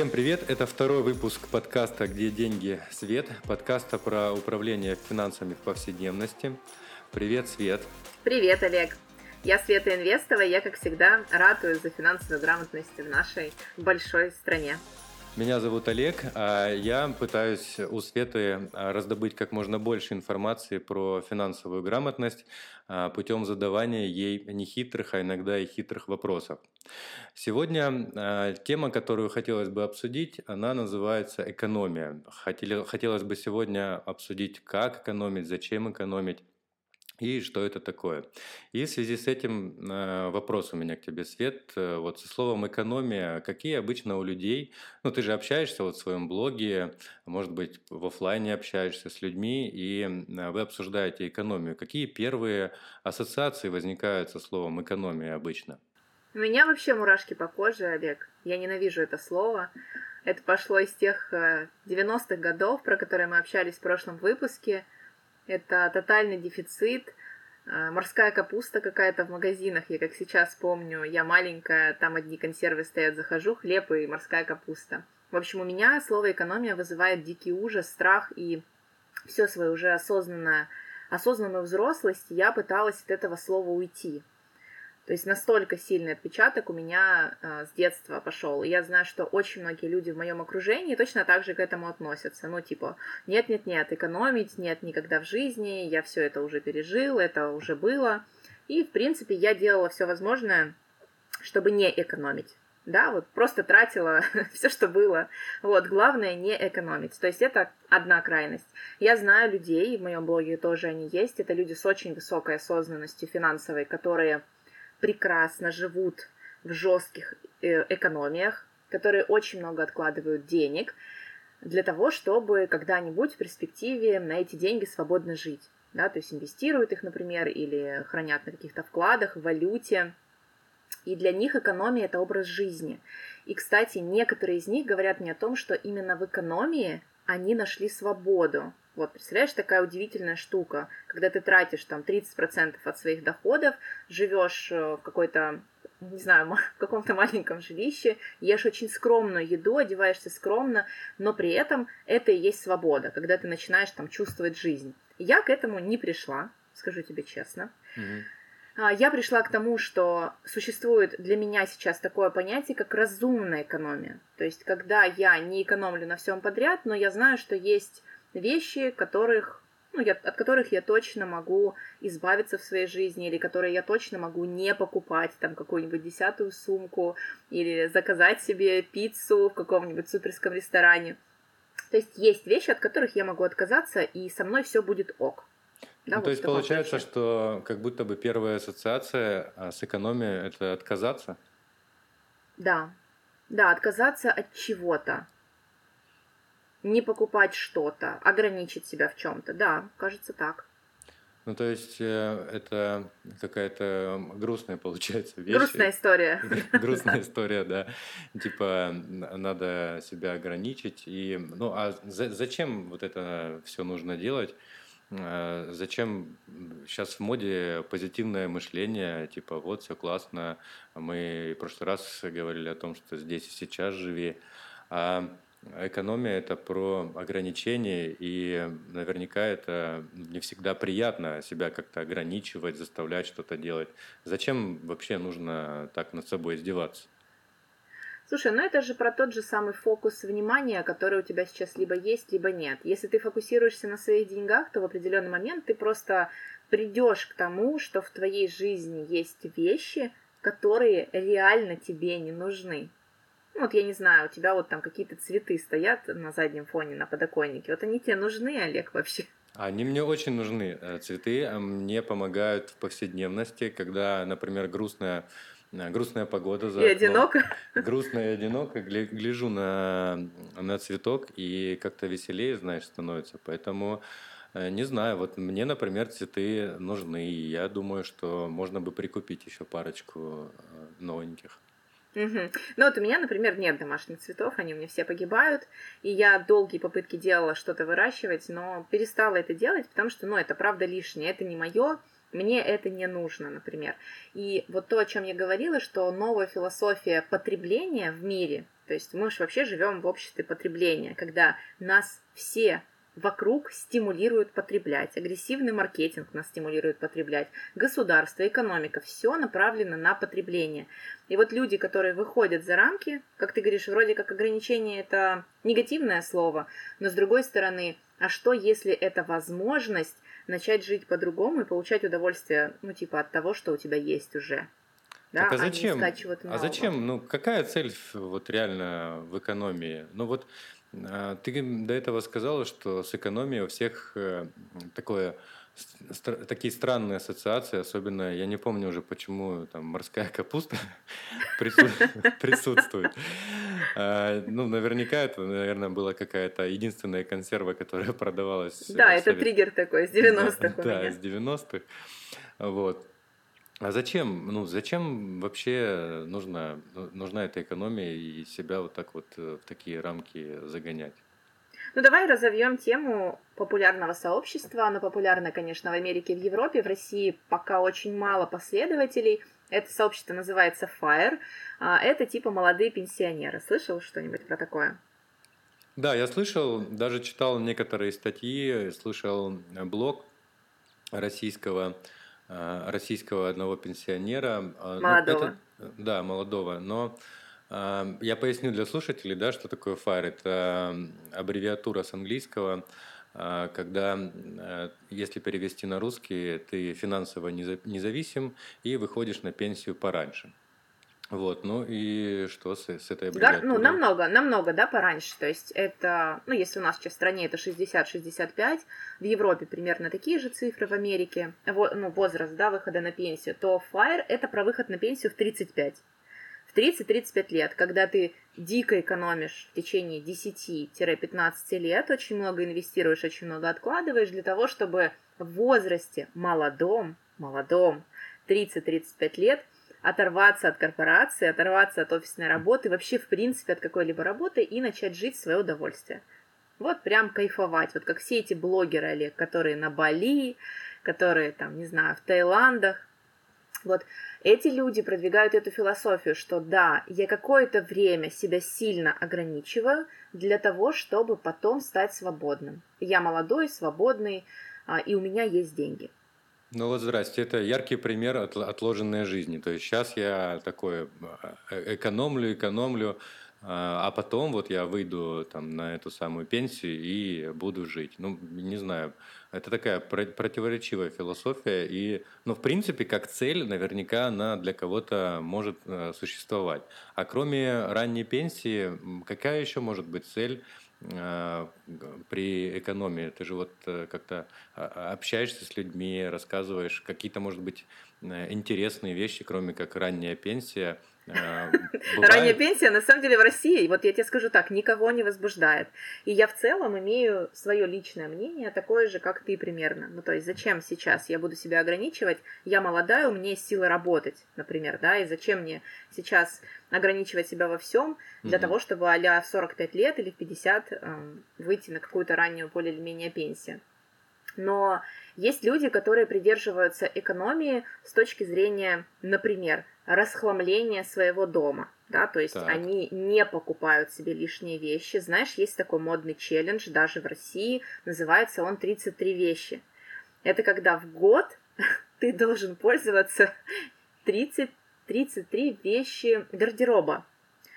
Всем привет! Это второй выпуск подкаста «Где деньги? Свет». Подкаста про управление финансами в повседневности. Привет, Свет! Привет, Олег! Я Света Инвестова, я, как всегда, ратую за финансовую грамотность в нашей большой стране. Меня зовут Олег, а я пытаюсь у Светы а, раздобыть как можно больше информации про финансовую грамотность а, путем задавания ей нехитрых, а иногда и хитрых вопросов. Сегодня тема, которую хотелось бы обсудить, она называется экономия. Хотелось бы сегодня обсудить, как экономить, зачем экономить и что это такое. И в связи с этим э, вопрос у меня к тебе, Свет. Э, вот со словом экономия, какие обычно у людей, ну ты же общаешься вот в своем блоге, может быть в офлайне общаешься с людьми, и э, вы обсуждаете экономию. Какие первые ассоциации возникают со словом экономия обычно? У меня вообще мурашки по коже, Олег. Я ненавижу это слово. Это пошло из тех 90-х годов, про которые мы общались в прошлом выпуске – это тотальный дефицит. А, морская капуста какая-то в магазинах, я как сейчас помню, я маленькая, там одни консервы стоят, захожу, хлеб и морская капуста. В общем, у меня слово экономия вызывает дикий ужас, страх и все свое уже осознанное, осознанную взрослость я пыталась от этого слова уйти. То есть настолько сильный отпечаток у меня э, с детства пошел. Я знаю, что очень многие люди в моем окружении точно так же к этому относятся. Ну, типа, нет-нет-нет, экономить нет никогда в жизни, я все это уже пережил, это уже было. И, в принципе, я делала все возможное, чтобы не экономить. Да, вот просто тратила все, что было. Вот, главное не экономить. То есть это одна крайность. Я знаю людей, в моем блоге тоже они есть, это люди с очень высокой осознанностью финансовой, которые прекрасно живут в жестких э, экономиях, которые очень много откладывают денег для того, чтобы когда-нибудь в перспективе на эти деньги свободно жить. Да, то есть инвестируют их, например, или хранят на каких-то вкладах, в валюте. И для них экономия – это образ жизни. И, кстати, некоторые из них говорят мне о том, что именно в экономии они нашли свободу. Вот, представляешь, такая удивительная штука, когда ты тратишь там 30% от своих доходов, живешь э, в какой-то не знаю, в каком-то маленьком жилище, ешь очень скромную еду, одеваешься скромно, но при этом это и есть свобода, когда ты начинаешь там чувствовать жизнь. Я к этому не пришла, скажу тебе честно. Mm-hmm. Я пришла к тому, что существует для меня сейчас такое понятие, как разумная экономия. То есть, когда я не экономлю на всем подряд, но я знаю, что есть вещи, которых, ну, я, от которых я точно могу избавиться в своей жизни, или которые я точно могу не покупать, там, какую-нибудь десятую сумку, или заказать себе пиццу в каком-нибудь суперском ресторане. То есть есть вещи, от которых я могу отказаться, и со мной все будет ок. Да, ну, вот то есть получается, что как будто бы первая ассоциация а, с экономией это отказаться? Да. Да, отказаться от чего-то не покупать что-то, ограничить себя в чем-то. Да, кажется так. Ну, то есть э, это какая-то грустная, получается, вещь. Грустная история. Грустная история, да. Типа, надо себя ограничить. И, ну, а зачем вот это все нужно делать? Э, зачем сейчас в моде позитивное мышление, типа, вот, все классно, мы в прошлый раз говорили о том, что здесь и сейчас живи. А Экономия – это про ограничения, и наверняка это не всегда приятно себя как-то ограничивать, заставлять что-то делать. Зачем вообще нужно так над собой издеваться? Слушай, ну это же про тот же самый фокус внимания, который у тебя сейчас либо есть, либо нет. Если ты фокусируешься на своих деньгах, то в определенный момент ты просто придешь к тому, что в твоей жизни есть вещи, которые реально тебе не нужны. Ну, вот я не знаю, у тебя вот там какие-то цветы стоят на заднем фоне на подоконнике. Вот они тебе нужны, Олег, вообще? Они мне очень нужны. Э, цветы а мне помогают в повседневности, когда, например, грустная э, грустная погода за И окном. одиноко. Грустно и одиноко. Гляжу на, на цветок, и как-то веселее, знаешь, становится. Поэтому э, не знаю, вот мне, например, цветы нужны, и я думаю, что можно бы прикупить еще парочку новеньких. Угу. Ну вот у меня, например, нет домашних цветов, они у меня все погибают, и я долгие попытки делала что-то выращивать, но перестала это делать, потому что, ну, это правда лишнее, это не мое, мне это не нужно, например. И вот то, о чем я говорила, что новая философия потребления в мире, То есть мы же вообще живем в обществе потребления, когда нас все вокруг стимулируют потреблять. Агрессивный маркетинг нас стимулирует потреблять. Государство, экономика, все направлено на потребление. И вот люди, которые выходят за рамки, как ты говоришь, вроде как ограничение это негативное слово, но с другой стороны, а что если это возможность начать жить по-другому и получать удовольствие, ну, типа, от того, что у тебя есть уже? Да, так а зачем? А, а зачем? Ну, какая цель вот реально в экономии? Ну вот а, ты до этого сказала, что с экономией у всех э, такое такие странные ассоциации, особенно я не помню уже, почему там морская капуста присутствует. А, ну, наверняка это, наверное, была какая-то единственная консерва, которая продавалась. Да, это триггер такой с 90-х. Да, с 90-х. Вот. А зачем, ну, зачем вообще нужна, нужна эта экономия и себя вот так вот э, в такие рамки загонять? Ну, давай разовьем тему популярного сообщества. Оно популярно, конечно, в Америке, в Европе. В России пока очень мало последователей. Это сообщество называется FIRE. А, это типа молодые пенсионеры. Слышал что-нибудь про такое? Да, я слышал, даже читал некоторые статьи, слышал блог российского Э, российского одного пенсионера. Э, ну, молодого. Ну, это, да, молодого. Но я поясню для слушателей, да, что такое FIRE. Это аббревиатура с английского, когда, если перевести на русский, ты финансово независим и выходишь на пенсию пораньше. Вот, ну и что с, с этой аббревиатурой? Да, ну, намного, намного, да, пораньше. То есть это, ну, если у нас сейчас в стране это 60-65, в Европе примерно такие же цифры, в Америке, во, ну, возраст, да, выхода на пенсию, то FIRE это про выход на пенсию в 35. В 30-35 лет, когда ты дико экономишь в течение 10-15 лет, очень много инвестируешь, очень много откладываешь для того, чтобы в возрасте молодом, молодом, 30-35 лет – оторваться от корпорации, оторваться от офисной работы, вообще в принципе от какой-либо работы и начать жить в свое удовольствие. Вот прям кайфовать, вот как все эти блогеры, Олег, которые на Бали, которые там, не знаю, в Таиландах. Вот эти люди продвигают эту философию, что да, я какое-то время себя сильно ограничиваю для того, чтобы потом стать свободным. Я молодой, свободный, а, и у меня есть деньги. Ну вот здрасте, это яркий пример от, отложенной жизни. То есть сейчас я такой э, экономлю, экономлю, а, а потом вот я выйду там на эту самую пенсию и буду жить. Ну, не знаю, это такая противоречивая философия. И, ну, в принципе, как цель, наверняка она для кого-то может э, существовать. А кроме ранней пенсии, какая еще может быть цель а, при экономии. Ты же вот э, как-то а, общаешься с людьми, рассказываешь какие-то, может быть, э, интересные вещи, кроме как ранняя пенсия – Э, Ранняя пенсия, на самом деле, в России, вот я тебе скажу так, никого не возбуждает. И я в целом имею свое личное мнение, такое же, как ты примерно. Ну, то есть, зачем сейчас я буду себя ограничивать? Я молодая, у меня есть силы работать, например, да, и зачем мне сейчас ограничивать себя во всем для mm-hmm. того, чтобы а в 45 лет или в 50 э, эм, выйти на какую-то раннюю более или менее пенсию. Но есть люди, которые придерживаются экономии с точки зрения, например, расхламления своего дома. Да, то есть так. они не покупают себе лишние вещи. Знаешь, есть такой модный челлендж, даже в России, называется он 33 вещи. Это когда в год ты должен пользоваться 30, 33 вещи гардероба.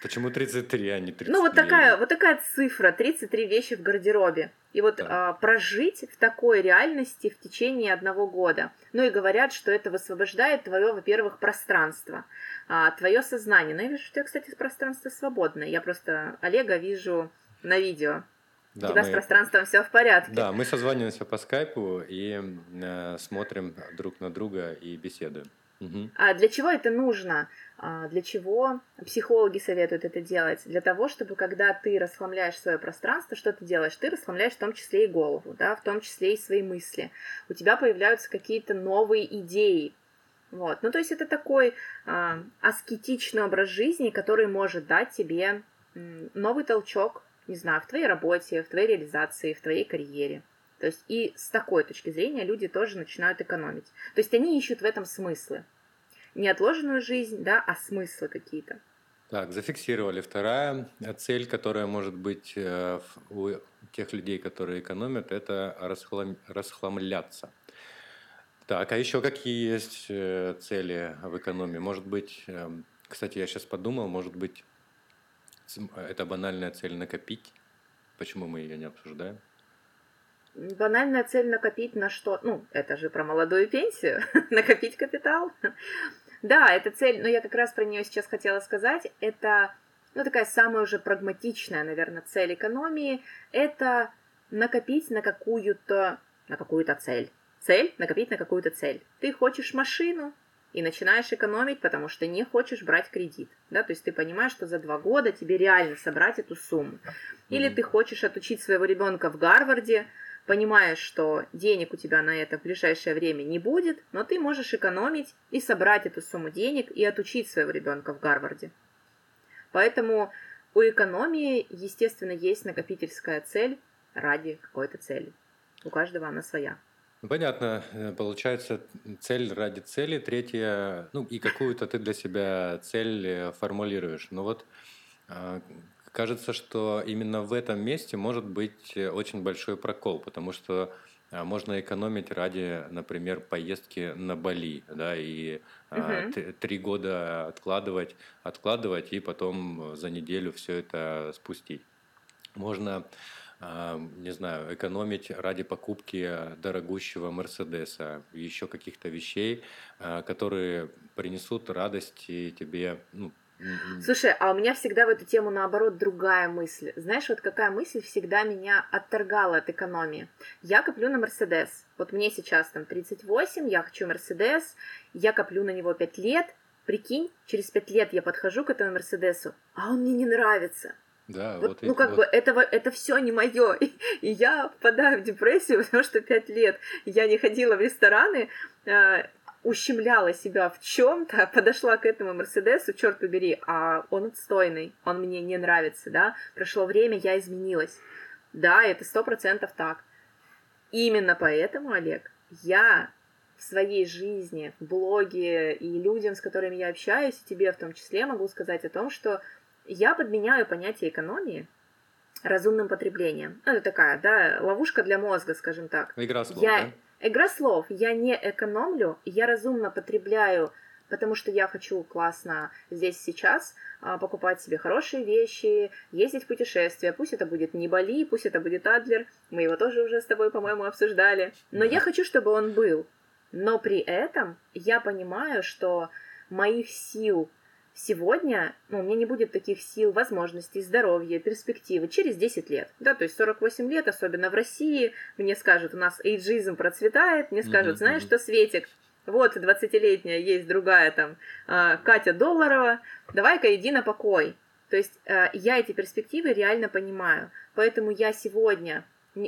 Почему 33, а не 33? Ну, вот такая, вот такая цифра, 33 вещи в гардеробе. И вот да. а, прожить в такой реальности в течение одного года. Ну и говорят, что это высвобождает твое, во-первых, пространство, а, твое сознание. Ну, я вижу, что у тебя, кстати, пространство свободное. Я просто Олега вижу на видео. Да, у тебя мы... с пространством все в порядке. Да, мы созваниваемся по скайпу и э, смотрим друг на друга и беседуем. А для чего это нужно? А для чего психологи советуют это делать? Для того, чтобы когда ты расхламляешь свое пространство, что ты делаешь? Ты расхламляешь в том числе и голову, да, в том числе и свои мысли. У тебя появляются какие-то новые идеи. Вот. Ну, то есть это такой а, аскетичный образ жизни, который может дать тебе новый толчок, не знаю, в твоей работе, в твоей реализации, в твоей карьере. То есть и с такой точки зрения люди тоже начинают экономить. То есть они ищут в этом смыслы. Не отложенную жизнь, да, а смыслы какие-то. Так, зафиксировали. Вторая цель, которая может быть э, у тех людей, которые экономят, это расхлам... расхламляться. Так, а еще какие есть э, цели в экономии? Может быть, эм, кстати, я сейчас подумал, может быть, это банальная цель накопить? Почему мы ее не обсуждаем? Банальная цель накопить на что? Ну, это же про молодую пенсию, накопить капитал. Да, это цель, но я как раз про нее сейчас хотела сказать. Это, ну, такая самая уже прагматичная, наверное, цель экономии. Это накопить на какую-то, на какую-то цель. Цель – накопить на какую-то цель. Ты хочешь машину, и начинаешь экономить, потому что не хочешь брать кредит, да, то есть ты понимаешь, что за два года тебе реально собрать эту сумму. Или ты хочешь отучить своего ребенка в Гарварде, понимаешь, что денег у тебя на это в ближайшее время не будет, но ты можешь экономить и собрать эту сумму денег и отучить своего ребенка в Гарварде. Поэтому у экономии, естественно, есть накопительская цель ради какой-то цели. У каждого она своя. Ну, понятно. Э, получается, цель ради цели. Третья, ну и какую-то ты для себя цель э, формулируешь. Но вот а, кажется, что именно в этом месте может быть э, очень большой прокол, потому что а, можно экономить ради, например, поездки на Бали, да, и угу. три года откладывать, откладывать и потом за неделю все это спустить. Можно не знаю, экономить ради покупки дорогущего Мерседеса, еще каких-то вещей, а, которые принесут радость и тебе ну, Слушай, а у меня всегда в эту тему наоборот другая мысль. Знаешь, вот какая мысль всегда меня отторгала от экономии? Я коплю на Мерседес. Вот мне сейчас там 38, я хочу Мерседес, я коплю на него 5 лет. Прикинь, через 5 лет я подхожу к этому Мерседесу, а он мне не нравится. Да, вот, вот ну как вот. бы этого это все не мое, и, и я впадаю в депрессию, потому что пять лет я не ходила в рестораны, э, ущемляла себя в чем-то, подошла к этому Мерседесу, черт побери, а он отстойный, он мне не нравится, да, прошло время, я изменилась, да, это сто процентов так. Именно поэтому, Олег, я в своей жизни, в блоге и людям, с которыми я общаюсь, и тебе в том числе могу сказать о том, что я подменяю понятие экономии разумным потреблением. Ну, это такая, да, ловушка для мозга, скажем так. Игра слов, я... да? Игра слов. Я не экономлю, я разумно потребляю, потому что я хочу классно здесь сейчас а, покупать себе хорошие вещи, ездить в путешествия. Пусть это будет не Бали, пусть это будет Адлер. Мы его тоже уже с тобой, по-моему, обсуждали. Но я хочу, чтобы он был. Но при этом я понимаю, что моих сил сегодня ну, у меня не будет таких сил, возможностей, здоровья, перспективы через 10 лет. Да, то есть 48 лет, особенно в России, мне скажут, у нас эйджизм процветает, мне скажут, знаешь что, Светик, вот 20-летняя есть другая там а, Катя Долларова, давай-ка иди на покой. То есть а, я эти перспективы реально понимаю. Поэтому я сегодня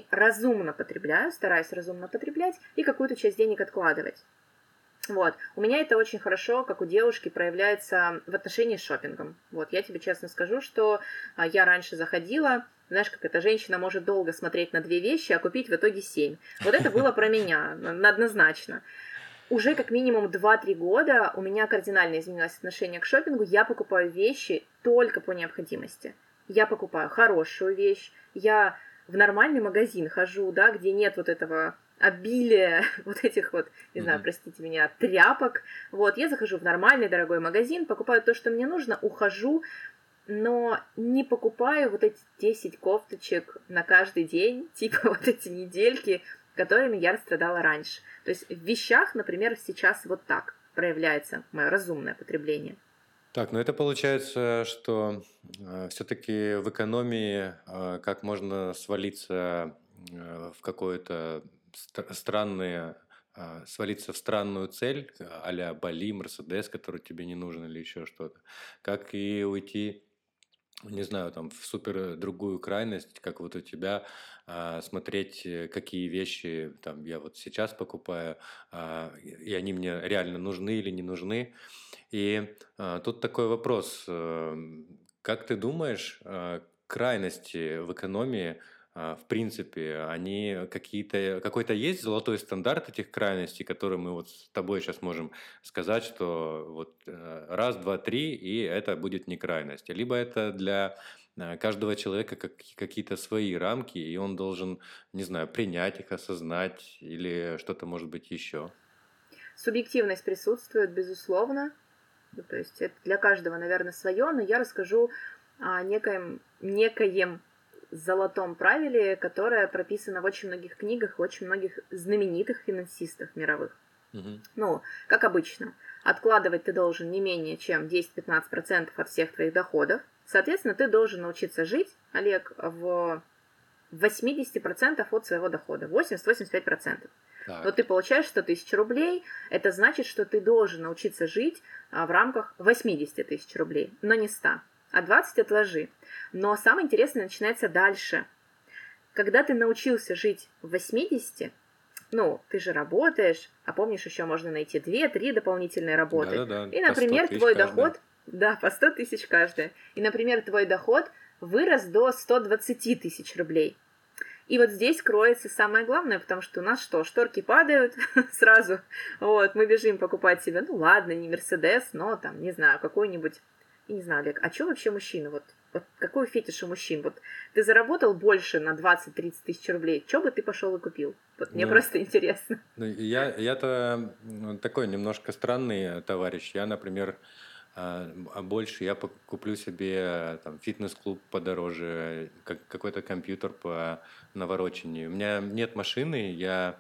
разумно потребляю, стараюсь разумно потреблять и какую-то часть денег откладывать. Вот. У меня это очень хорошо, как у девушки, проявляется в отношении с шопингом. Вот, я тебе честно скажу, что а, я раньше заходила, знаешь, как эта женщина может долго смотреть на две вещи, а купить в итоге семь. Вот это было про меня, однозначно. Уже как минимум 2-3 года у меня кардинально изменилось отношение к шопингу. Я покупаю вещи только по необходимости. Я покупаю хорошую вещь, я в нормальный магазин хожу, да, где нет вот этого обилие вот этих вот, не знаю, простите меня, тряпок. Вот, я захожу в нормальный дорогой магазин, покупаю то, что мне нужно, ухожу, но не покупаю вот эти 10 кофточек на каждый день, типа вот эти недельки, которыми я страдала раньше. То есть в вещах, например, сейчас вот так проявляется мое разумное потребление. Так, ну это получается, что э, все-таки в экономии э, как можно свалиться э, в какое-то странные, а, свалиться в странную цель, а Бали, Мерседес, который тебе не нужен или еще что-то, как и уйти не знаю, там, в супер другую крайность, как вот у тебя, а, смотреть, э, какие вещи там я вот сейчас покупаю, а, и они мне реально нужны или не нужны. И тут такой вопрос, э, как ты думаешь, крайности в экономии в принципе, они какие-то, какой-то есть золотой стандарт этих крайностей, который мы вот с тобой сейчас можем сказать, что вот э, раз, два, три, и это будет не крайность. Либо это для э, каждого человека как, какие-то свои рамки, и он должен, не знаю, принять их, осознать или что-то может быть еще. Субъективность присутствует, безусловно. Ну, то есть это для каждого, наверное, свое, но я расскажу о некоем, некоем золотом правиле, которое прописано в очень многих книгах, очень многих знаменитых финансистах мировых. Угу. Ну, как обычно, откладывать ты должен не менее чем 10-15% от всех твоих доходов. Соответственно, ты должен научиться жить, Олег, в 80% от своего дохода, 80-85%. Так. Но ты получаешь 100 тысяч рублей, это значит, что ты должен научиться жить а, в рамках 80 тысяч рублей, но не 100 а 20 отложи. Но самое интересное начинается дальше. Когда ты научился жить в 80, ну, ты же работаешь, а помнишь, еще можно найти 2-3 дополнительные работы. Да-да-да. И, например, твой каждая. доход... Да, по 100 тысяч каждая. И, например, твой доход вырос до 120 тысяч рублей. И вот здесь кроется самое главное, потому что у нас что, шторки падают сразу, вот, мы бежим покупать себе, ну ладно, не Мерседес, но там, не знаю, какой-нибудь я не знаю, Олег, а что вообще мужчина? Вот, вот какой фетиш у мужчин? Вот ты заработал больше на 20-30 тысяч рублей, что бы ты пошел и купил? Вот мне ну, просто интересно. Ну, я, я-то такой немножко странный товарищ. Я, например, а, а больше я куплю себе там фитнес-клуб подороже, как, какой-то компьютер по наворочению. У меня нет машины, я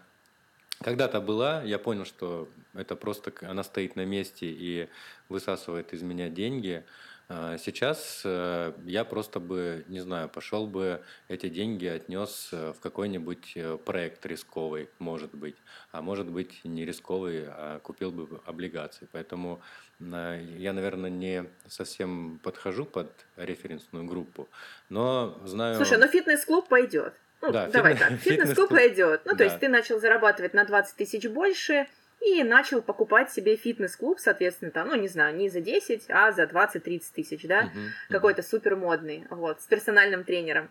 когда-то была, я понял, что это просто она стоит на месте и высасывает из меня деньги. А сейчас э, я просто бы, не знаю, пошел бы эти деньги отнес э, в какой-нибудь э, проект рисковый, может быть, а может быть не рисковый, а купил бы облигации. Поэтому я, наверное, не совсем подхожу под референсную группу, но знаю... Слушай, но фитнес-клуб пойдет. Ну, да, давай фитнес, так, фитнес-клуб пойдет. Ну, да. то есть ты начал зарабатывать на 20 тысяч больше и начал покупать себе фитнес-клуб, соответственно, там, ну, не знаю, не за 10, а за 20-30 тысяч, да, uh-huh, какой-то супер модный, вот, с персональным тренером.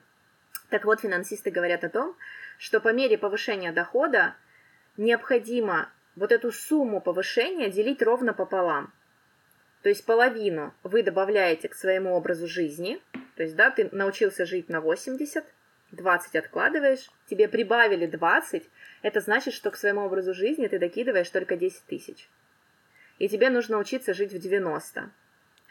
Так вот, финансисты говорят о том, что по мере повышения дохода необходимо вот эту сумму повышения делить ровно пополам. То есть половину вы добавляете к своему образу жизни, то есть, да, ты научился жить на 80, 20 откладываешь, тебе прибавили 20, это значит, что к своему образу жизни ты докидываешь только 10 тысяч. И тебе нужно учиться жить в 90.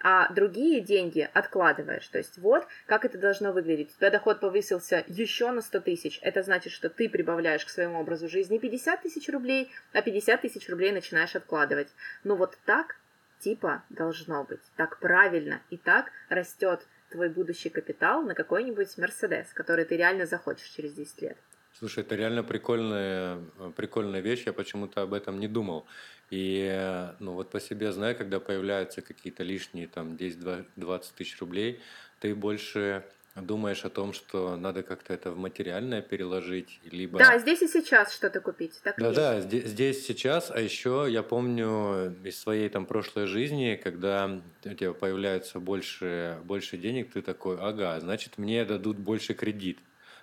А другие деньги откладываешь. То есть вот как это должно выглядеть. У тебя доход повысился еще на 100 тысяч. Это значит, что ты прибавляешь к своему образу жизни 50 тысяч рублей, а 50 тысяч рублей начинаешь откладывать. Ну вот так типа должно быть. Так правильно. И так растет твой будущий капитал на какой-нибудь Мерседес, который ты реально захочешь через 10 лет. Слушай, это реально прикольная, прикольная вещь, я почему-то об этом не думал. И ну вот по себе знаю, когда появляются какие-то лишние там 10-20 тысяч рублей, ты больше думаешь о том, что надо как-то это в материальное переложить, либо... Да, здесь и сейчас что-то купить. Так да, да, здесь, здесь сейчас, а еще я помню из своей там прошлой жизни, когда у тебя появляется больше, больше денег, ты такой, ага, значит мне дадут больше кредит.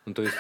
Ну, то есть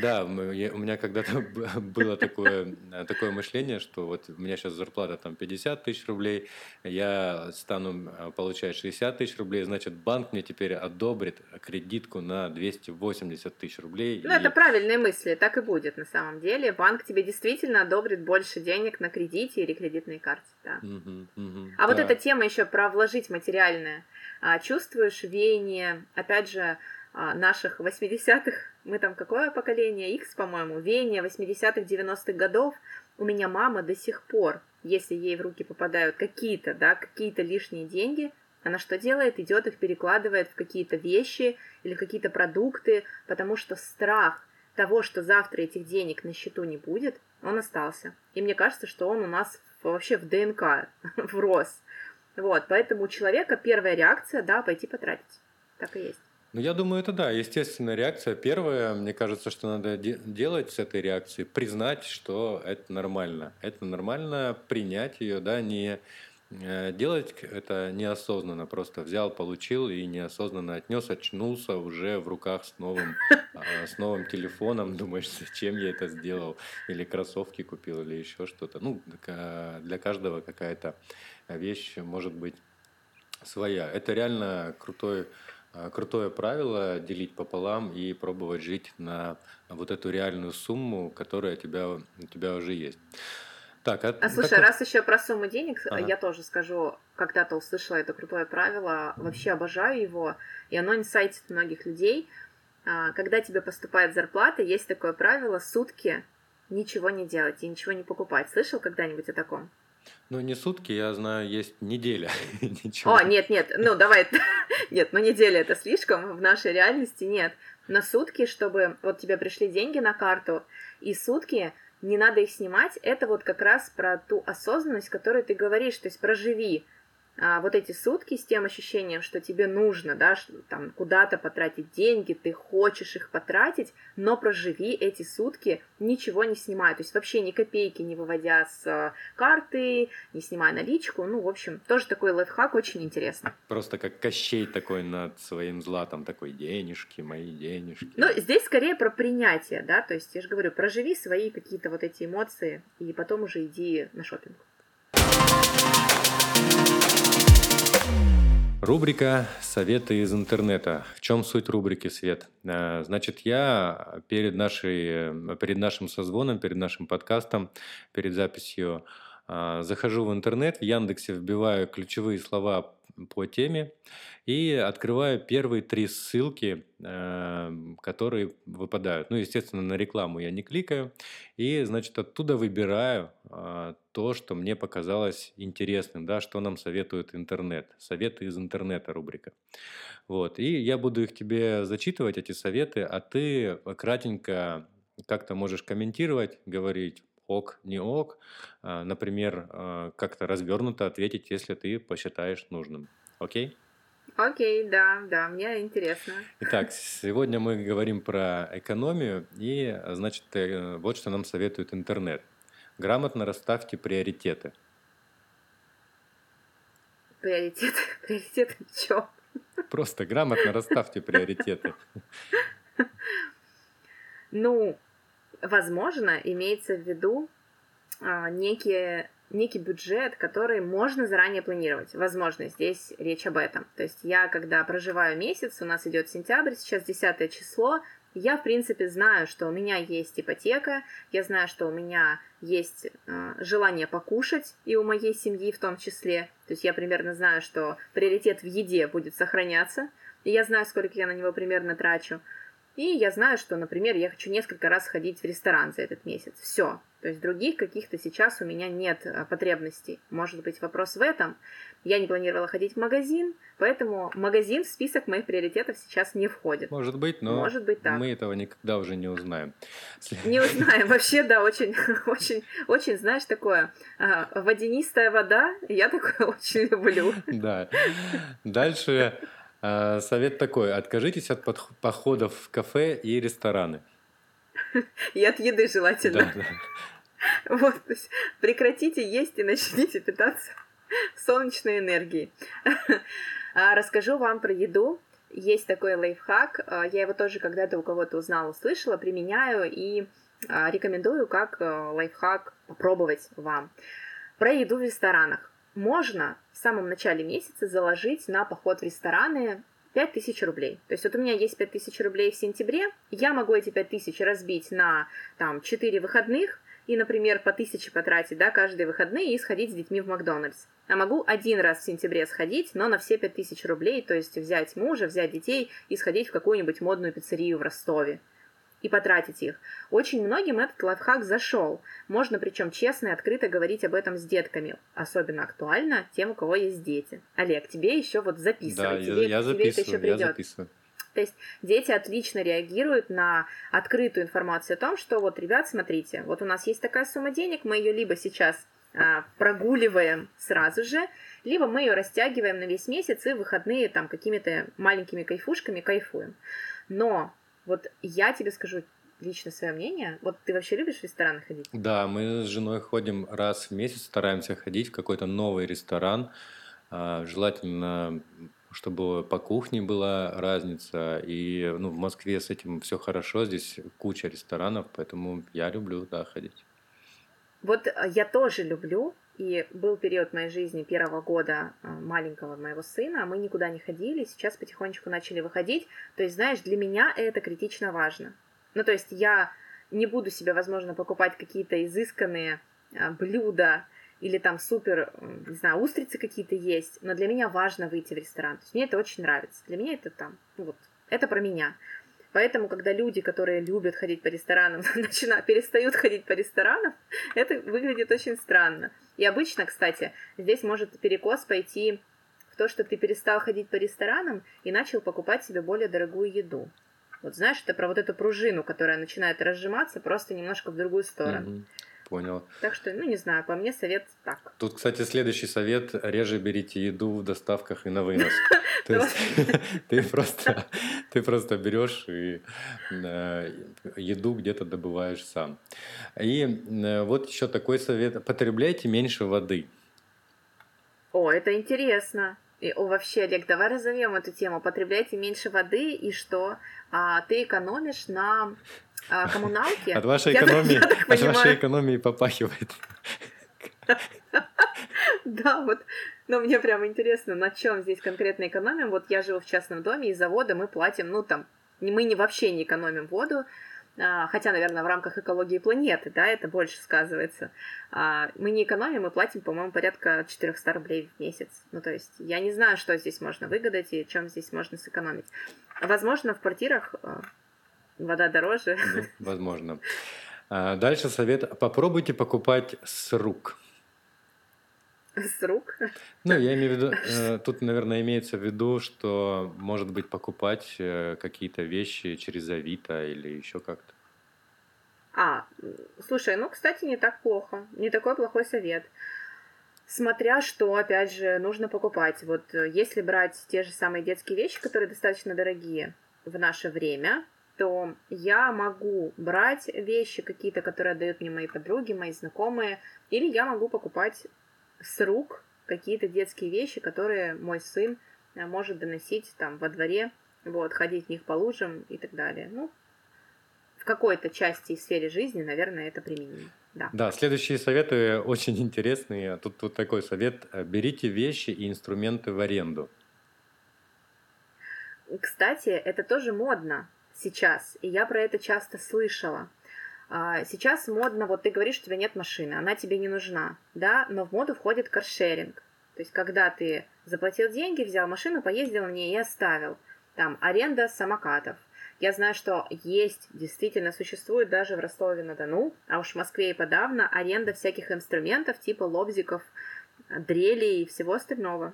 да, у меня когда-то было такое, такое мышление, что вот у меня сейчас зарплата там 50 тысяч рублей, я стану а, получать 60 тысяч рублей, значит, банк мне теперь одобрит кредитку на 280 тысяч рублей. Ну, и... это правильные мысли, так и будет на самом деле. Банк тебе действительно одобрит больше денег на кредите или кредитной карте. Да. Угу, угу, а да. вот эта тема еще про вложить материальное. А, чувствуешь веяние, опять же, наших 80-х мы там какое поколение? X, по-моему, веяние 80-х, 90-х годов. У меня мама до сих пор, если ей в руки попадают какие-то, да, какие-то лишние деньги, она что делает? Идет их перекладывает в какие-то вещи или какие-то продукты, потому что страх того, что завтра этих денег на счету не будет, он остался. И мне кажется, что он у нас вообще в ДНК врос. Вот, поэтому у человека первая реакция, да, пойти потратить. Так и есть. Ну, я думаю, это да, естественная реакция. Первое, мне кажется, что надо де- делать с этой реакцией, признать, что это нормально. Это нормально, принять ее, да, не Э, делать это неосознанно, просто взял, получил и неосознанно отнес, очнулся уже в руках с новым, а, с новым телефоном, думаешь, зачем я это сделал, или кроссовки купил, или еще что-то. Ну, для каждого какая-то вещь может быть своя. Это реально крутой а, крутое правило делить пополам и пробовать жить на вот эту реальную сумму, которая у тебя, у тебя уже есть. Так, а, а слушай, так... раз еще про сумму денег, ага. я тоже скажу, когда-то услышала это крутое правило, вообще обожаю его, и оно инсайтит многих людей. А, когда тебе поступает зарплата, есть такое правило сутки ничего не делать и ничего не покупать. Слышал когда-нибудь о таком? Ну, не сутки, я знаю, есть неделя. О, нет, нет, ну давай, нет, ну неделя это слишком, в нашей реальности нет. На сутки, чтобы вот тебе пришли деньги на карту, и сутки не надо их снимать, это вот как раз про ту осознанность, которую ты говоришь, то есть проживи а, вот эти сутки с тем ощущением, что тебе нужно, да, что, там куда-то потратить деньги, ты хочешь их потратить, но проживи эти сутки, ничего не снимая, то есть вообще ни копейки не выводя с а, карты, не снимая наличку, ну, в общем, тоже такой лайфхак очень интересно. Просто как Кощей такой над своим златом, такой денежки, мои денежки. Ну, здесь скорее про принятие, да, то есть я же говорю, проживи свои какие-то вот эти эмоции, и потом уже иди на шопинг. Рубрика «Советы из интернета». В чем суть рубрики «Свет»? Э, значит, я перед, нашей, перед нашим созвоном, перед нашим подкастом, перед записью захожу в интернет, в Яндексе вбиваю ключевые слова по теме и открываю первые три ссылки, эм, которые выпадают. Ну, естественно, на рекламу я не кликаю. И, значит, оттуда выбираю а, то, что мне показалось интересным, да, что нам советует интернет. Советы из интернета рубрика. Вот. И я буду их тебе зачитывать, эти советы, а ты кратенько как-то можешь комментировать, говорить, ок, не ок. А, например, а, как-то развернуто ответить, если ты посчитаешь нужным. Окей? Окей, да, да, мне интересно. Итак, сегодня мы говорим про экономию, и, значит, э, вот что нам советует интернет. Грамотно расставьте приоритеты. Приоритеты? Приоритеты в чем? Просто грамотно расставьте приоритеты. Ну, возможно, имеется в виду а, некие, некий бюджет, который можно заранее планировать. Возможно, здесь речь об этом. То есть я, когда проживаю месяц, у нас идет сентябрь, сейчас 10 число, я, в принципе, знаю, что у меня есть ипотека, я знаю, что у меня есть э, желание покушать, и у моей семьи в том числе. То есть я примерно знаю, что приоритет в еде будет сохраняться, и я знаю, сколько я на него примерно трачу. И я знаю, что, например, я хочу несколько раз ходить в ресторан за этот месяц. Все. То есть других каких-то сейчас у меня нет э, потребностей. Может быть, вопрос в этом. Я не планировала ходить в магазин, поэтому магазин в список моих приоритетов сейчас не входит. Может быть, но Может быть, так. мы этого никогда уже не узнаем. Не узнаем. Вообще, да, очень, очень, очень, знаешь, такое а, водянистая вода. Я такое очень люблю. Да. Дальше а, совет такой. Откажитесь от походов в кафе и рестораны. И от еды желательно. Да, да. Вот, то есть прекратите есть и начните питаться солнечной энергией. А расскажу вам про еду. Есть такой лайфхак. А, я его тоже когда-то у кого-то узнала, услышала, применяю и а, рекомендую как лайфхак попробовать вам. Про еду в ресторанах можно в самом начале месяца заложить на поход в рестораны 5000 рублей. То есть вот у меня есть 5000 рублей в сентябре, я могу эти 5000 разбить на там 4 выходных и, например, по 1000 потратить, да, каждые выходные и сходить с детьми в Макдональдс. А могу один раз в сентябре сходить, но на все 5000 рублей, то есть взять мужа, взять детей и сходить в какую-нибудь модную пиццерию в Ростове и потратить их. Очень многим этот лайфхак зашел. Можно причем честно и открыто говорить об этом с детками. Особенно актуально тем, у кого есть дети. Олег, тебе еще вот записывай. Да, тебе, я, я записываю, тебе это еще придет. я записываю. То есть дети отлично реагируют на открытую информацию о том, что вот, ребят, смотрите, вот у нас есть такая сумма денег, мы ее либо сейчас а, прогуливаем сразу же, либо мы ее растягиваем на весь месяц и выходные там какими-то маленькими кайфушками кайфуем. Но вот я тебе скажу лично свое мнение. Вот ты вообще любишь в рестораны ходить? Да, мы с женой ходим раз в месяц, стараемся ходить в какой-то новый ресторан. А, желательно, чтобы по кухне была разница. И ну, в Москве с этим все хорошо, здесь куча ресторанов, поэтому я люблю, да, ходить. Вот а, я тоже люблю, и был период моей жизни первого года а, маленького моего сына, мы никуда не ходили, сейчас потихонечку начали выходить. То есть, знаешь, для меня это критично важно. Ну, то есть я не буду себе, возможно, покупать какие-то изысканные а, блюда или там супер, не знаю, устрицы какие-то есть, но для меня важно выйти в ресторан. То есть мне это очень нравится. Для меня это там, ну вот, это про меня. Поэтому, когда люди, которые любят ходить по ресторанам, начинают, перестают ходить по ресторанам, это выглядит очень странно. И обычно, кстати, здесь может перекос пойти в то, что ты перестал ходить по ресторанам и начал покупать себе более дорогую еду. Вот знаешь, это про вот эту пружину, которая начинает разжиматься просто немножко в другую сторону. Мгм. Понял. Так что, ну не знаю, по мне совет так. Тут, кстати, следующий совет. Реже берите еду в доставках и на вынос. То есть ты просто, ты просто берешь и э, еду где-то добываешь сам. И э, вот еще такой совет. Потребляйте меньше воды. О, это интересно. И, о, вообще, Олег, давай разовьем эту тему. Потребляйте меньше воды, и что? А, ты экономишь на а, коммуналке? От вашей Я экономии, так от вашей экономии попахивает. Да, вот, но мне прям интересно, на чем здесь конкретно экономим. Вот я живу в частном доме, из завода мы платим, ну там, мы не вообще не экономим воду, а, хотя, наверное, в рамках экологии планеты, да, это больше сказывается. А, Мы не экономим, мы платим, по-моему, порядка 400 рублей в месяц. Ну, то есть, я не знаю, что здесь можно выгадать и чем здесь можно сэкономить. Возможно, в квартирах а, вода дороже. Ну, возможно. Дальше совет. Попробуйте покупать с рук. С рук. Ну, я имею в виду, э, тут, наверное, имеется в виду, что, может быть, покупать э, какие-то вещи через Авито или еще как-то. А, слушай, ну, кстати, не так плохо. Не такой плохой совет. Смотря что, опять же, нужно покупать. Вот э, если брать те же самые детские вещи, которые достаточно дорогие в наше время, то я могу брать вещи какие-то, которые отдают мне мои подруги, мои знакомые, или я могу покупать с рук какие-то детские вещи, которые мой сын э, может доносить там во дворе, вот, ходить в них по лужам и так далее. Ну, в какой-то части и сфере жизни, наверное, это применимо. Да. Да, следующие советы очень интересные. Тут, тут такой совет. Берите вещи и инструменты в аренду. Кстати, это тоже модно сейчас, и я про это часто слышала. А, Сейчас модно, вот ты говоришь, у тебя нет машины, она тебе не нужна, да, но в моду входит каршеринг. То есть, когда ты заплатил деньги, взял машину, поездил на ней и оставил. Там аренда самокатов. Я знаю, что есть, действительно существует даже в Ростове-на-Дону, а уж в Москве и подавно, аренда всяких инструментов типа лобзиков, дрелей и всего остального.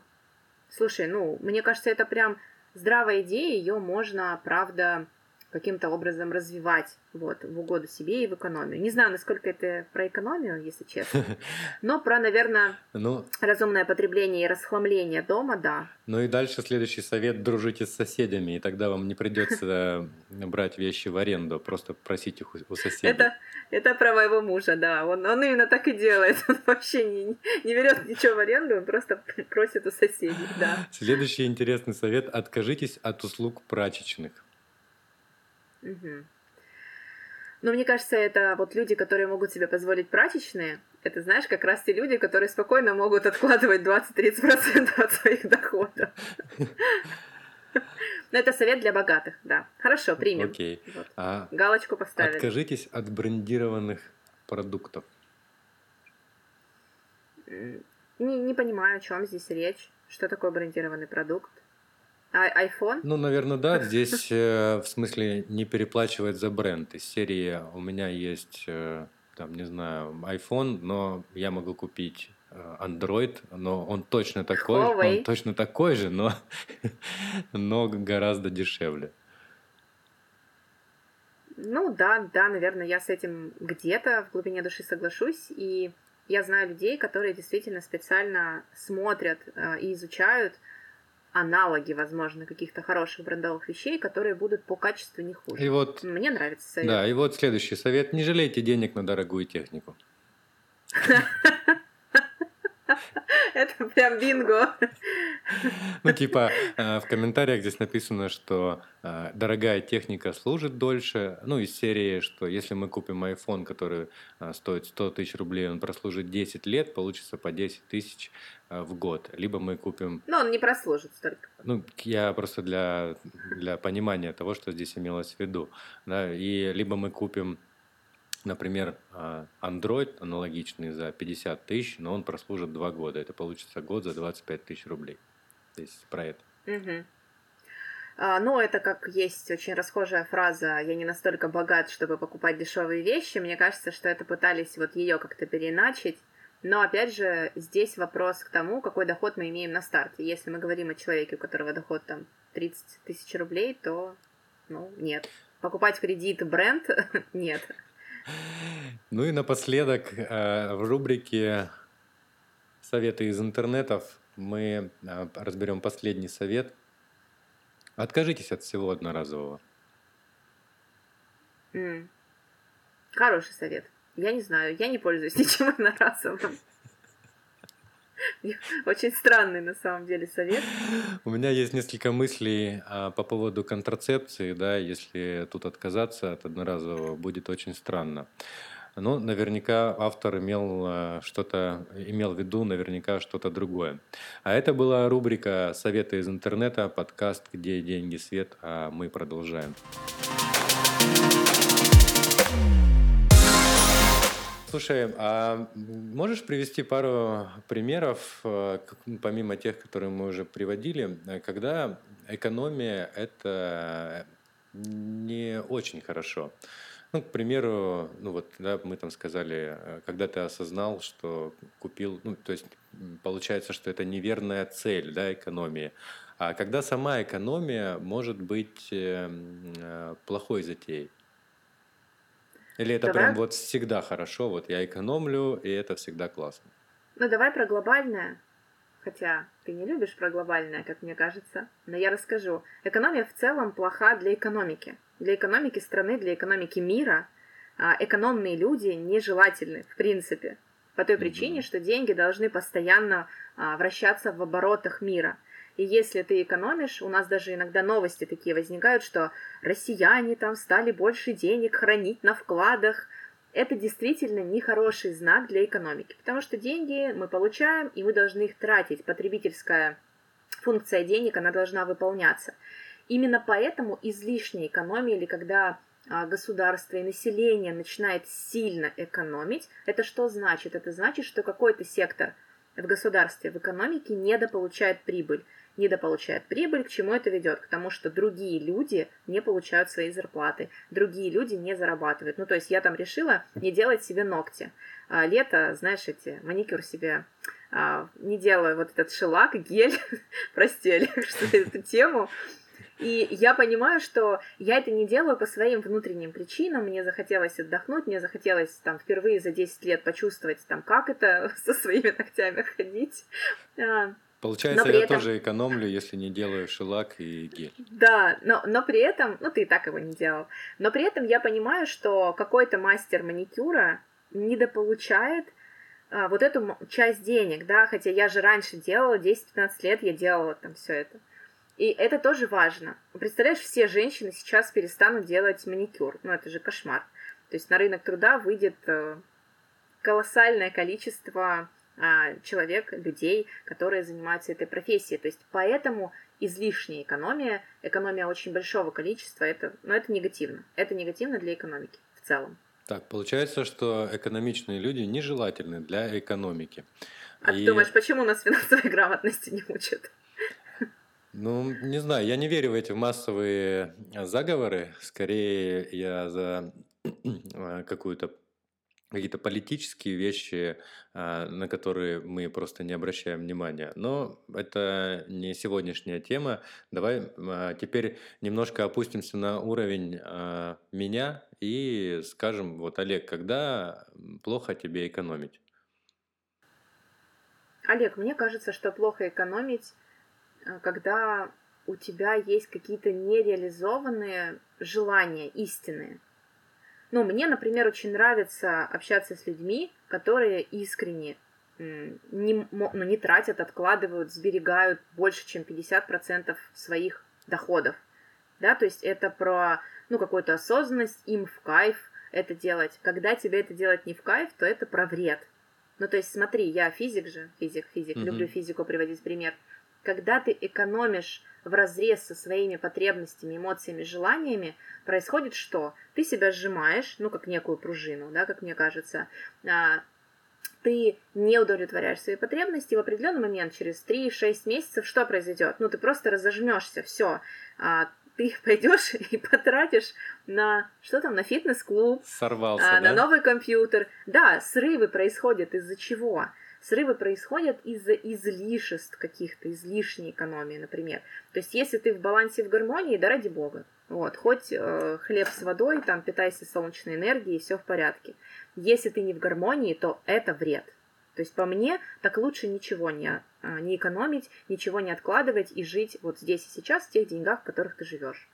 Слушай, ну, мне кажется, это прям здравая идея, ее можно, правда, каким-то образом развивать вот, в угоду себе и в экономию. Не знаю, насколько это про экономию, если честно, но про, наверное, Ну, разумное потребление и расхламление дома, да. ну и дальше следующий совет. Дружите с соседями, и тогда вам не придется брать вещи в аренду, просто просить их у- у соседей. Это, это про моего мужа, да. Он, он именно так и делает. Он вообще не, не берет ничего в аренду, он просто просит у соседей, да. Следующий интересный совет. Откажитесь от услуг прачечных. Мгм. Но мне кажется, это вот люди, которые могут себе позволить прачечные, это, знаешь, как раз те люди, которые спокойно могут откладывать 20-30% от своих доходов. Но это совет для богатых, да. Хорошо, примем. Окей. Вот. А Галочку поставили. откажитесь от брендированных продуктов. Не, не понимаю, о чем здесь речь. Что такое брендированный продукт? А, iPhone? Ну, наверное, да. Здесь э, в смысле не переплачивать за бренд. Из серии у меня есть, э, там, не знаю, iPhone, но я могу купить э, Android, но он точно такой, Huawei. он точно такой же, но, но гораздо дешевле. Ну да, да, наверное, я с этим где-то в глубине души соглашусь. И я знаю людей, которые действительно специально смотрят э, и изучают, аналоги, возможно, каких-то хороших брендовых вещей, которые будут по качеству не хуже. И вот, Мне нравится совет. да, и вот следующий совет. Не жалейте денег на дорогую технику. Это прям бинго. Ну, типа, э, в комментариях здесь написано, что э, дорогая техника служит дольше. Ну, из серии, что если мы купим iPhone, который э, стоит 100 тысяч рублей, он прослужит 10 лет, получится по 10 тысяч в год. Либо мы купим... Но он не прослужит столько. Ну, я просто для, для понимания того, что здесь имелось в виду. Да, и либо мы купим например, а, Android аналогичный за 50 тысяч, но он прослужит 2 года. Это получится год за 25 тысяч рублей. То есть про это. Угу. А, ну, это как есть очень расхожая фраза «я не настолько богат, чтобы покупать дешевые вещи». Мне кажется, что это пытались вот ее как-то переначить. Но, опять же, здесь вопрос к тому, какой доход мы имеем на старте. Если мы говорим о человеке, у которого доход там 30 тысяч рублей, то, ну, нет. Покупать кредит бренд – нет. Ну и напоследок э, в рубрике «Советы из интернетов» мы э, разберем последний совет. Откажитесь от всего одноразового. Хороший совет. Я не знаю, я не пользуюсь ничем одноразовым. Очень странный на самом деле совет. У меня есть несколько мыслей а, по поводу контрацепции, да, если тут отказаться от одноразового, будет очень странно. Но наверняка автор имел а, что-то, имел в виду наверняка что-то другое. А это была рубрика «Советы из интернета», подкаст «Где деньги, свет», а мы продолжаем. Слушай, а можешь привести пару примеров, э, помимо тех, которые мы уже приводили, э, когда экономия – это не очень хорошо? Ну, к примеру, ну вот, да, мы там сказали, э, когда ты осознал, что купил, ну, то есть получается, что это неверная цель, да, экономии. А когда сама экономия может быть плохой затеей? Или это давай... прям вот всегда хорошо, вот я экономлю, и это всегда классно? Ну, давай про глобальное. Хотя ты не любишь про глобальное, как мне кажется, но я расскажу. Экономия в целом плоха для экономики. Для экономики страны, для экономики мира а, экономные люди нежелательны, в принципе. По той причине, что деньги должны постоянно а, вращаться в оборотах мира. И если ты экономишь, у нас даже иногда новости такие возникают, что россияне там стали больше денег хранить на вкладах. Это действительно нехороший знак для экономики, потому что деньги мы получаем, и мы должны их тратить. Потребительская функция денег, она должна выполняться. Именно поэтому излишняя экономия, или когда а, государство и население начинает сильно экономить, это что значит? Это значит, что какой-то сектор в государстве, в экономике недополучает прибыль недополучает прибыль, к чему это ведет? К тому, что другие люди не получают свои зарплаты, другие люди не зарабатывают. Ну, то есть я там решила не делать себе ногти. А, лето, знаешь, эти, маникюр себе а, не делаю вот этот шелак, гель, прости, что эту тему. И я понимаю, что я это не делаю по своим внутренним причинам. Мне захотелось отдохнуть, мне захотелось там впервые за 10 лет почувствовать, там, как это со своими ногтями ходить. Получается, я этом... тоже экономлю, если не делаю шелак и гель. Да, но, но при этом, ну ты и так его не делал, но при этом я понимаю, что какой-то мастер маникюра недополучает а, вот эту часть денег, да, хотя я же раньше делала, 10-15 лет я делала там все это. И это тоже важно. Представляешь, все женщины сейчас перестанут делать маникюр. Ну, это же кошмар. То есть на рынок труда выйдет э, колоссальное количество человек, людей, которые занимаются этой профессией. То есть поэтому излишняя экономия, экономия очень большого количества, это, но ну, это негативно. Это негативно для экономики в целом. Так, получается, что экономичные люди нежелательны для экономики. А И... ты думаешь, почему нас финансовой грамотности не учат? Ну, не знаю, я не верю в эти массовые заговоры. Скорее, я за какую-то какие-то политические вещи, а, на которые мы просто не обращаем внимания. Но это не сегодняшняя тема. Давай а, теперь немножко опустимся на уровень а, меня и скажем, вот, Олег, когда плохо тебе экономить? Олег, мне кажется, что плохо экономить когда у тебя есть какие-то нереализованные желания истинные. Ну, мне, например, очень нравится общаться с людьми, которые искренне не, ну, не тратят, откладывают, сберегают больше, чем 50% своих доходов. Да, то есть это про ну, какую-то осознанность, им в кайф это делать. Когда тебе это делать не в кайф, то это про вред. Ну, то есть смотри, я физик же, физик, физик, mm-hmm. люблю физику приводить пример. Когда ты экономишь в разрез со своими потребностями, эмоциями, желаниями, происходит что? Ты себя сжимаешь, ну, как некую пружину, да, как мне кажется, а, ты не удовлетворяешь свои потребности, в определенный момент, через 3-6 месяцев, что произойдет? Ну, ты просто разожмешься, все. А, ты пойдешь и потратишь на что там, на фитнес-клуб, Сорвался, а, да? на новый компьютер. Да, срывы происходят из-за чего? Срывы происходят из-за излишеств каких-то, излишней экономии, например. То есть, если ты в балансе, в гармонии, да ради бога. Вот, хоть э, хлеб с водой, там, питайся солнечной энергией, все в порядке. Если ты не в гармонии, то это вред. То есть по мне, так лучше ничего не, а, не экономить, ничего не откладывать и жить вот здесь и сейчас в тех деньгах, в которых ты живешь.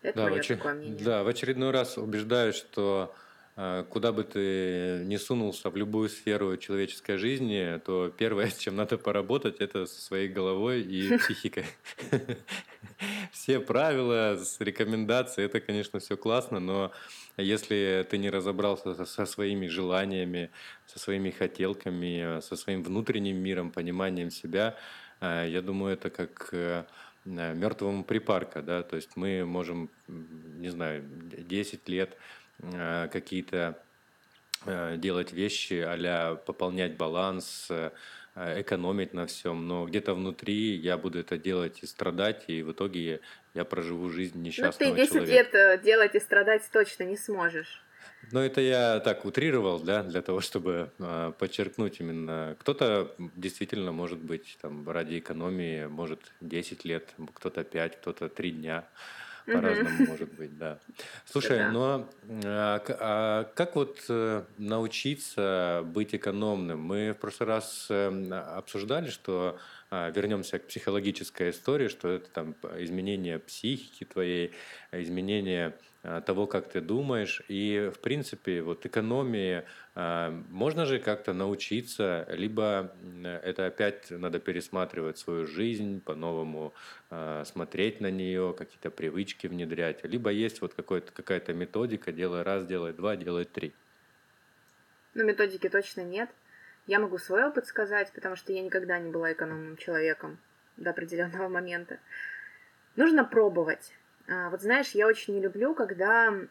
Это да, мое очер... такое мнение. Да, в очередной раз убеждаю, что куда бы ты ни сунулся в любую сферу человеческой жизни, то первое, с чем надо поработать, это со своей головой и психикой. Все правила, рекомендации, это, конечно, все классно, но если ты не разобрался со своими желаниями, со своими хотелками, со своим внутренним миром, пониманием себя, а, я думаю, это как э, мертвому припарка, да, то есть мы можем, не знаю, 10 лет Э, какие-то э, делать вещи, а пополнять баланс, э, экономить на всем, но где-то внутри я буду это делать и страдать, и в итоге я проживу жизнь несчастного Ну, ты 10 человека. лет делать и страдать точно не сможешь. Но это я так утрировал, да, для того, чтобы э, подчеркнуть именно. Кто-то действительно может быть там ради экономии, может 10 лет, кто-то 5, кто-то 3 дня. По-разному может быть, да. Слушай, но а, а как вот э, научиться быть экономным? Мы в прошлый раз эм, обсуждали, что а, вернемся к психологической истории, что это там изменение психики твоей, изменение того, как ты думаешь. И, в принципе, вот экономии а, можно же как-то научиться, либо это опять надо пересматривать свою жизнь, по-новому а, смотреть на нее, какие-то привычки внедрять, либо есть вот какая-то методика, делай раз, делай два, делай три. Ну, методики точно нет. Я могу свой опыт сказать, потому что я никогда не была экономным человеком до определенного момента. Нужно пробовать. А, вот знаешь, я очень не люблю, когда а,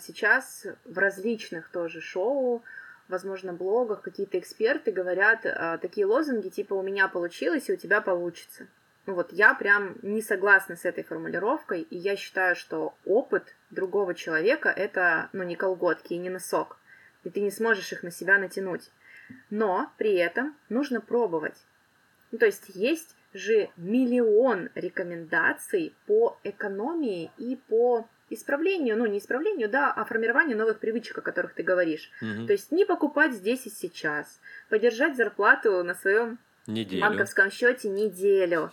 сейчас в различных тоже шоу, возможно, блогах какие-то эксперты говорят а, такие лозунги типа «у меня получилось, и у тебя получится». Ну вот я прям не согласна с этой формулировкой, и я считаю, что опыт другого человека — это, ну, не колготки и не носок, и ты не сможешь их на себя натянуть. Но при этом нужно пробовать. Ну, то есть есть же миллион рекомендаций по экономии и по исправлению, ну не исправлению, да, а формированию новых привычек, о которых ты говоришь. Угу. То есть не покупать здесь и сейчас, подержать зарплату на своем неделю. банковском счете неделю,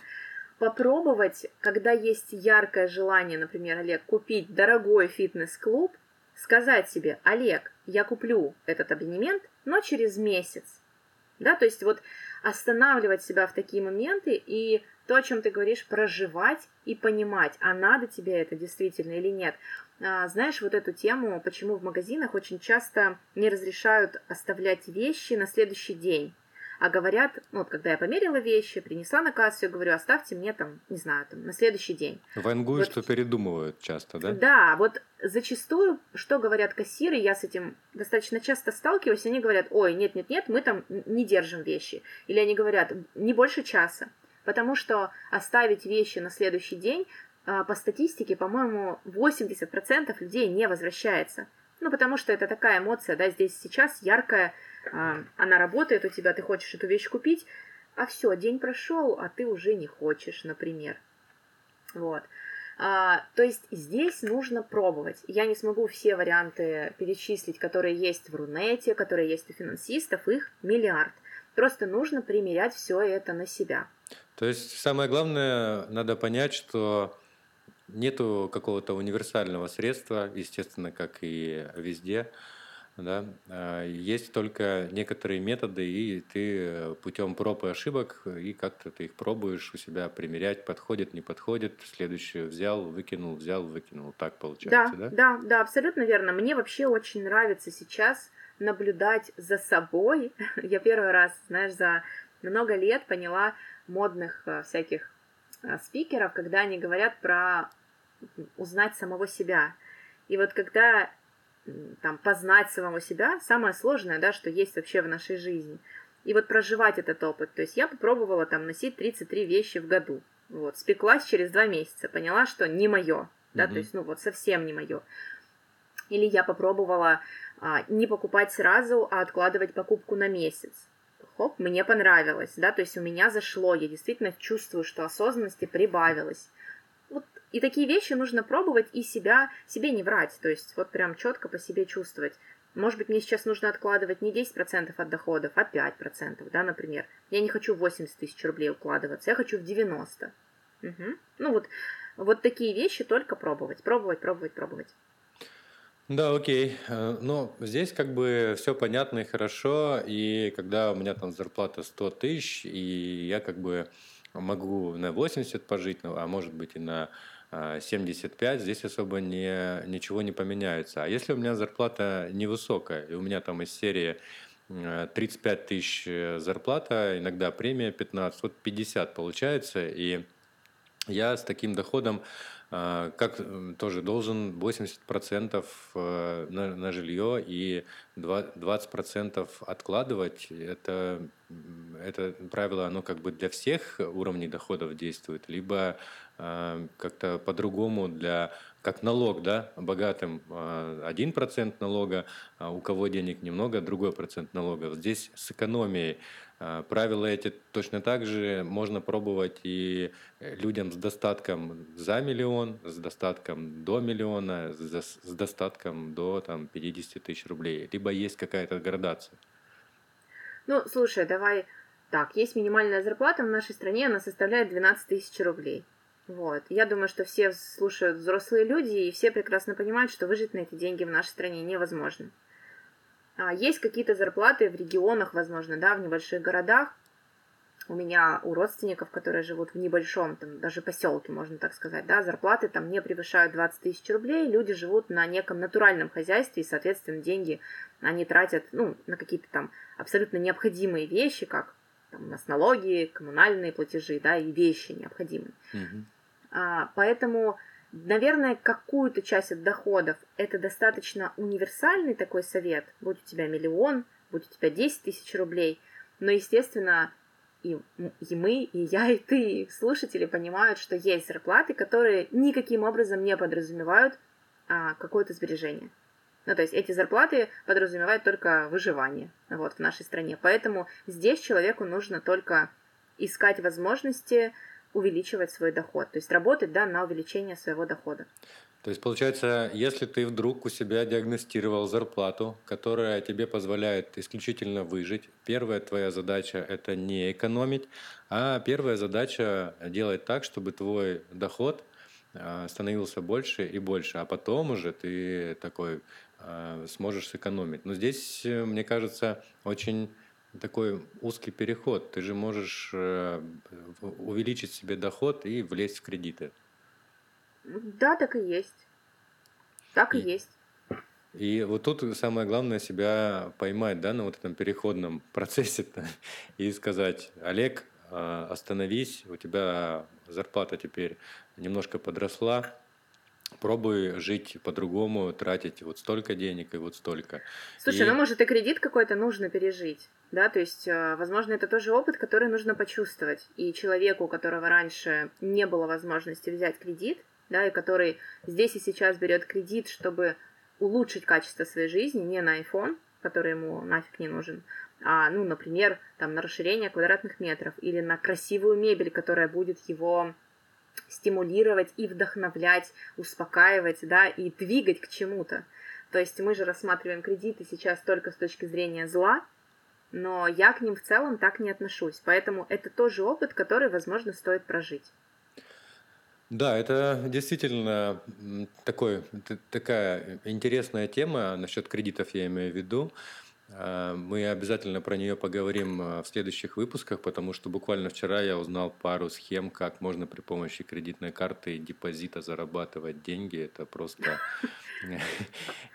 попробовать, когда есть яркое желание, например, Олег, купить дорогой фитнес-клуб, сказать себе, Олег, я куплю этот абонемент, но через месяц. Да, то есть вот останавливать себя в такие моменты и то, о чем ты говоришь, проживать и понимать, а надо тебе это действительно или нет. А, знаешь, вот эту тему, почему в магазинах очень часто не разрешают оставлять вещи на следующий день а говорят, ну, вот когда я померила вещи, принесла на кассу, я говорю, оставьте мне там, не знаю, там, на следующий день. Вангую, вот, что передумывают часто, да? Да, вот зачастую, что говорят кассиры, я с этим достаточно часто сталкиваюсь, они говорят, ой, нет-нет-нет, мы там не держим вещи. Или они говорят, не больше часа. Потому что оставить вещи на следующий день, а, по статистике, по-моему, 80% людей не возвращается. Ну, потому что это такая эмоция, да, здесь сейчас яркая, а, она работает у тебя, ты хочешь эту вещь купить, а все, день прошел, а ты уже не хочешь, например. Вот. А, то есть здесь нужно пробовать. Я не смогу все варианты перечислить, которые есть в Рунете, которые есть у финансистов, их миллиард. Просто нужно примерять все это на себя. То есть самое главное, надо понять, что нету какого-то универсального средства, естественно, как и везде да, а, есть только некоторые методы, и ты путем проб и ошибок, и как-то ты их пробуешь у себя примерять, подходит, не подходит, следующее взял, выкинул, взял, выкинул, так получается, да? Да, да, да, абсолютно верно. Мне вообще очень нравится сейчас наблюдать за собой. Я первый раз, знаешь, за много лет поняла модных а, всяких а, спикеров, когда они говорят про узнать самого себя. И вот когда там, познать самого себя, самое сложное, да, что есть вообще в нашей жизни. И вот проживать этот опыт. То есть я попробовала там носить 33 вещи в году. Вот, спеклась через два месяца, поняла, что не мое, да, mm то есть, ну вот совсем не мое. Или я попробовала а, не покупать сразу, а откладывать покупку на месяц. Хоп, мне понравилось, да, то есть у меня зашло, я действительно чувствую, что осознанности прибавилось. И такие вещи нужно пробовать и себя, себе не врать, то есть вот прям четко по себе чувствовать. Может быть, мне сейчас нужно откладывать не 10% от доходов, а 5%, да, например. Я не хочу 80 тысяч рублей укладываться, я хочу в 90. Угу. Ну вот, вот такие вещи только пробовать, пробовать, пробовать, пробовать. Да, окей. Э, ну, здесь как бы все понятно и хорошо. И когда у меня там зарплата 100 тысяч, и я как бы могу на 80 пожить, ну, а может быть и на 75, а, здесь особо не, ничего не поменяется. А если у меня зарплата невысокая, и у меня там из серии 35 тысяч э, зарплата, иногда премия 15, вот 50 получается, и я с таким доходом как тоже должен 80% э, на, на жилье и 20% откладывать. Это, это правило, оно как бы для всех уровней доходов действует, либо а, как-то по-другому для как налог, да, богатым а, один процент налога, а у кого денег немного, другой процент налога. Здесь с экономией правила эти точно так же можно пробовать и людям с достатком за миллион, с достатком до миллиона, с достатком до там, 50 тысяч рублей. Либо есть какая-то градация. Ну, слушай, давай так, есть минимальная зарплата в нашей стране, она составляет 12 тысяч рублей. Вот. Я думаю, что все слушают взрослые люди, и все прекрасно понимают, что выжить на эти деньги в нашей стране невозможно. А, есть какие-то зарплаты в регионах, возможно, да, в небольших городах. У меня у родственников, которые живут в небольшом, там, даже поселке, можно так сказать, да, зарплаты там не превышают 20 тысяч рублей, люди живут на неком натуральном хозяйстве, и, соответственно, деньги они тратят, ну, на какие-то там абсолютно необходимые вещи, как там, у нас налоги, коммунальные платежи, да, и вещи необходимые. Угу. А, поэтому, наверное, какую-то часть от доходов это достаточно универсальный такой совет. Будь у тебя миллион, будь у тебя 10 тысяч рублей. Но, естественно, и, и мы, и я, и ты, и слушатели понимают, что есть зарплаты, которые никаким образом не подразумевают а, какое-то сбережение. Ну, то есть эти зарплаты подразумевают только выживание вот, в нашей стране. Поэтому здесь человеку нужно только искать возможности увеличивать свой доход, то есть работать да, на увеличение своего дохода. То есть, получается, если ты вдруг у себя диагностировал зарплату, которая тебе позволяет исключительно выжить, первая твоя задача – это не экономить, а первая задача – делать так, чтобы твой доход а, становился больше и больше, а потом уже ты такой сможешь сэкономить. Но здесь, э, мне кажется, очень такой узкий переход. Ты же можешь э, увеличить себе доход и влезть в кредиты. Да, так и есть. Так и, и есть. И вот тут самое главное себя поймать, да, на вот этом переходном процессе и сказать, Олег, остановись, у тебя зарплата теперь немножко подросла, пробуй жить по-другому, тратить вот столько денег и вот столько. Слушай, и... ну может и кредит какой-то нужно пережить, да, то есть, э, возможно, это тоже опыт, который нужно почувствовать. И человеку, у которого раньше не было возможности взять кредит, да, и который здесь и сейчас берет кредит, чтобы улучшить качество своей жизни, не на iPhone, который ему нафиг не нужен, а, ну, например, там на расширение квадратных метров или на красивую мебель, которая будет его стимулировать и вдохновлять, успокаивать, да, и двигать к чему-то. То есть мы же рассматриваем кредиты сейчас только с точки зрения зла, но я к ним в целом так не отношусь. Поэтому это тоже опыт, который, возможно, стоит прожить. Да, это действительно такой, такая интересная тема насчет кредитов, я имею в виду. А, мы обязательно про нее поговорим а, в следующих выпусках, потому что буквально вчера я узнал пару схем, как можно при помощи кредитной карты и депозита зарабатывать деньги. Это просто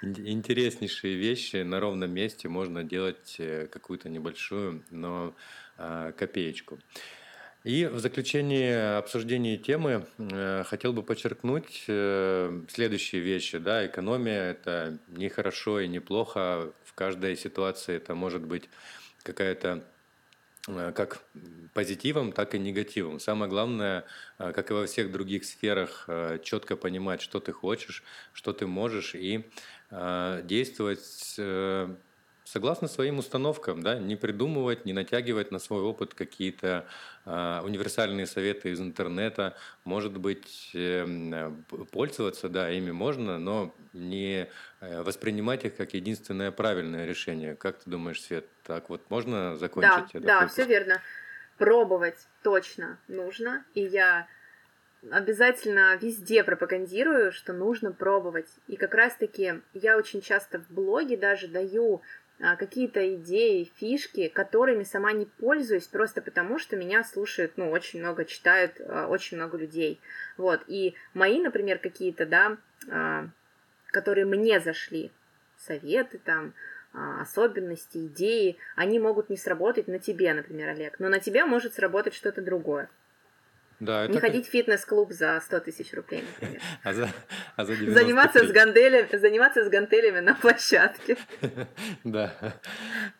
интереснейшие вещи. На ровном месте можно делать э, какую-то небольшую, но копеечку. И в заключение обсуждения темы э, хотел бы подчеркнуть э, следующие вещи. Да, экономия – это не хорошо и не плохо. В каждой ситуации это может быть какая-то э, как позитивом, так и негативом. Самое главное, как и во всех других сферах, четко понимать, что ты хочешь, что ты можешь, и действовать согласно своим установкам, да, не придумывать, не натягивать на свой опыт какие-то э, универсальные советы из интернета, может быть, э, пользоваться, да, ими можно, но не э, воспринимать их как единственное правильное решение. Как ты думаешь, Свет, так вот можно закончить? Да, этот да, выпуск? все верно. Пробовать точно нужно, и я обязательно везде пропагандирую, что нужно пробовать. И как раз-таки я очень часто в блоге даже даю какие-то идеи, фишки, которыми сама не пользуюсь, просто потому что меня слушают, ну, очень много читают, а, очень много людей. Вот, и мои, например, какие-то, да, а, которые мне зашли, советы там, особенности, идеи, они могут не сработать на тебе, например, Олег, но на тебя может сработать что-то другое. Да, не ходить в фитнес-клуб за 100 тысяч рублей, например. А за, а за заниматься, с гантелями, заниматься с гантелями на площадке. Да.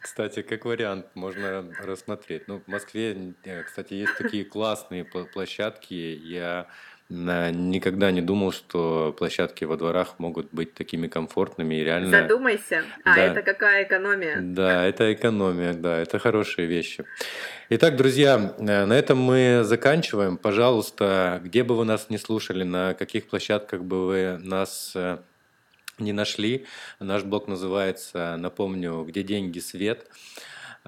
Кстати, как вариант можно рассмотреть. Ну, в Москве, э, кстати, есть такие классные площадки. Я никогда не думал, что площадки во дворах могут быть такими комфортными и реально... Задумайся. А, да. это какая экономия? Да, это экономия, да, это хорошие вещи. Итак, друзья, э, на этом мы заканчиваем. Пожалуйста, где бы вы нас не слушали, на каких площадках бы вы нас э, не нашли, наш блог называется, напомню, «Где деньги, свет».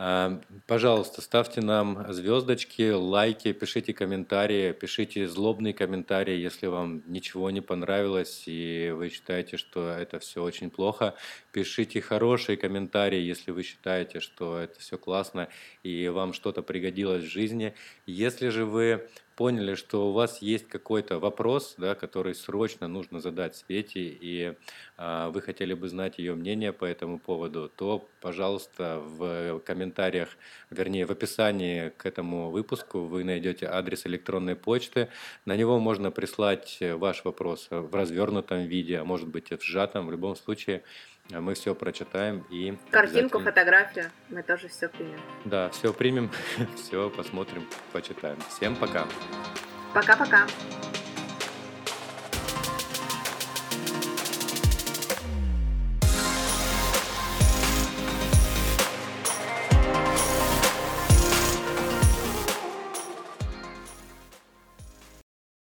А, пожалуйста, ставьте нам звездочки, лайки, пишите комментарии, пишите злобные комментарии, если вам ничего не понравилось и вы считаете, что это все очень плохо. Пишите хорошие комментарии, если вы считаете, что это все классно и вам что-то пригодилось в жизни. Если же вы поняли, что у вас есть какой-то вопрос, да, который срочно нужно задать Свете, и а, вы хотели бы знать ее мнение по этому поводу, то, пожалуйста, в комментариях, вернее, в описании к этому выпуску вы найдете адрес электронной почты. На него можно прислать ваш вопрос в развернутом виде, а может быть и в сжатом. В любом случае, мы все прочитаем и... Картинку, фотографию, мы тоже все примем. Да, все примем, все посмотрим, почитаем. Всем пока. Пока-пока.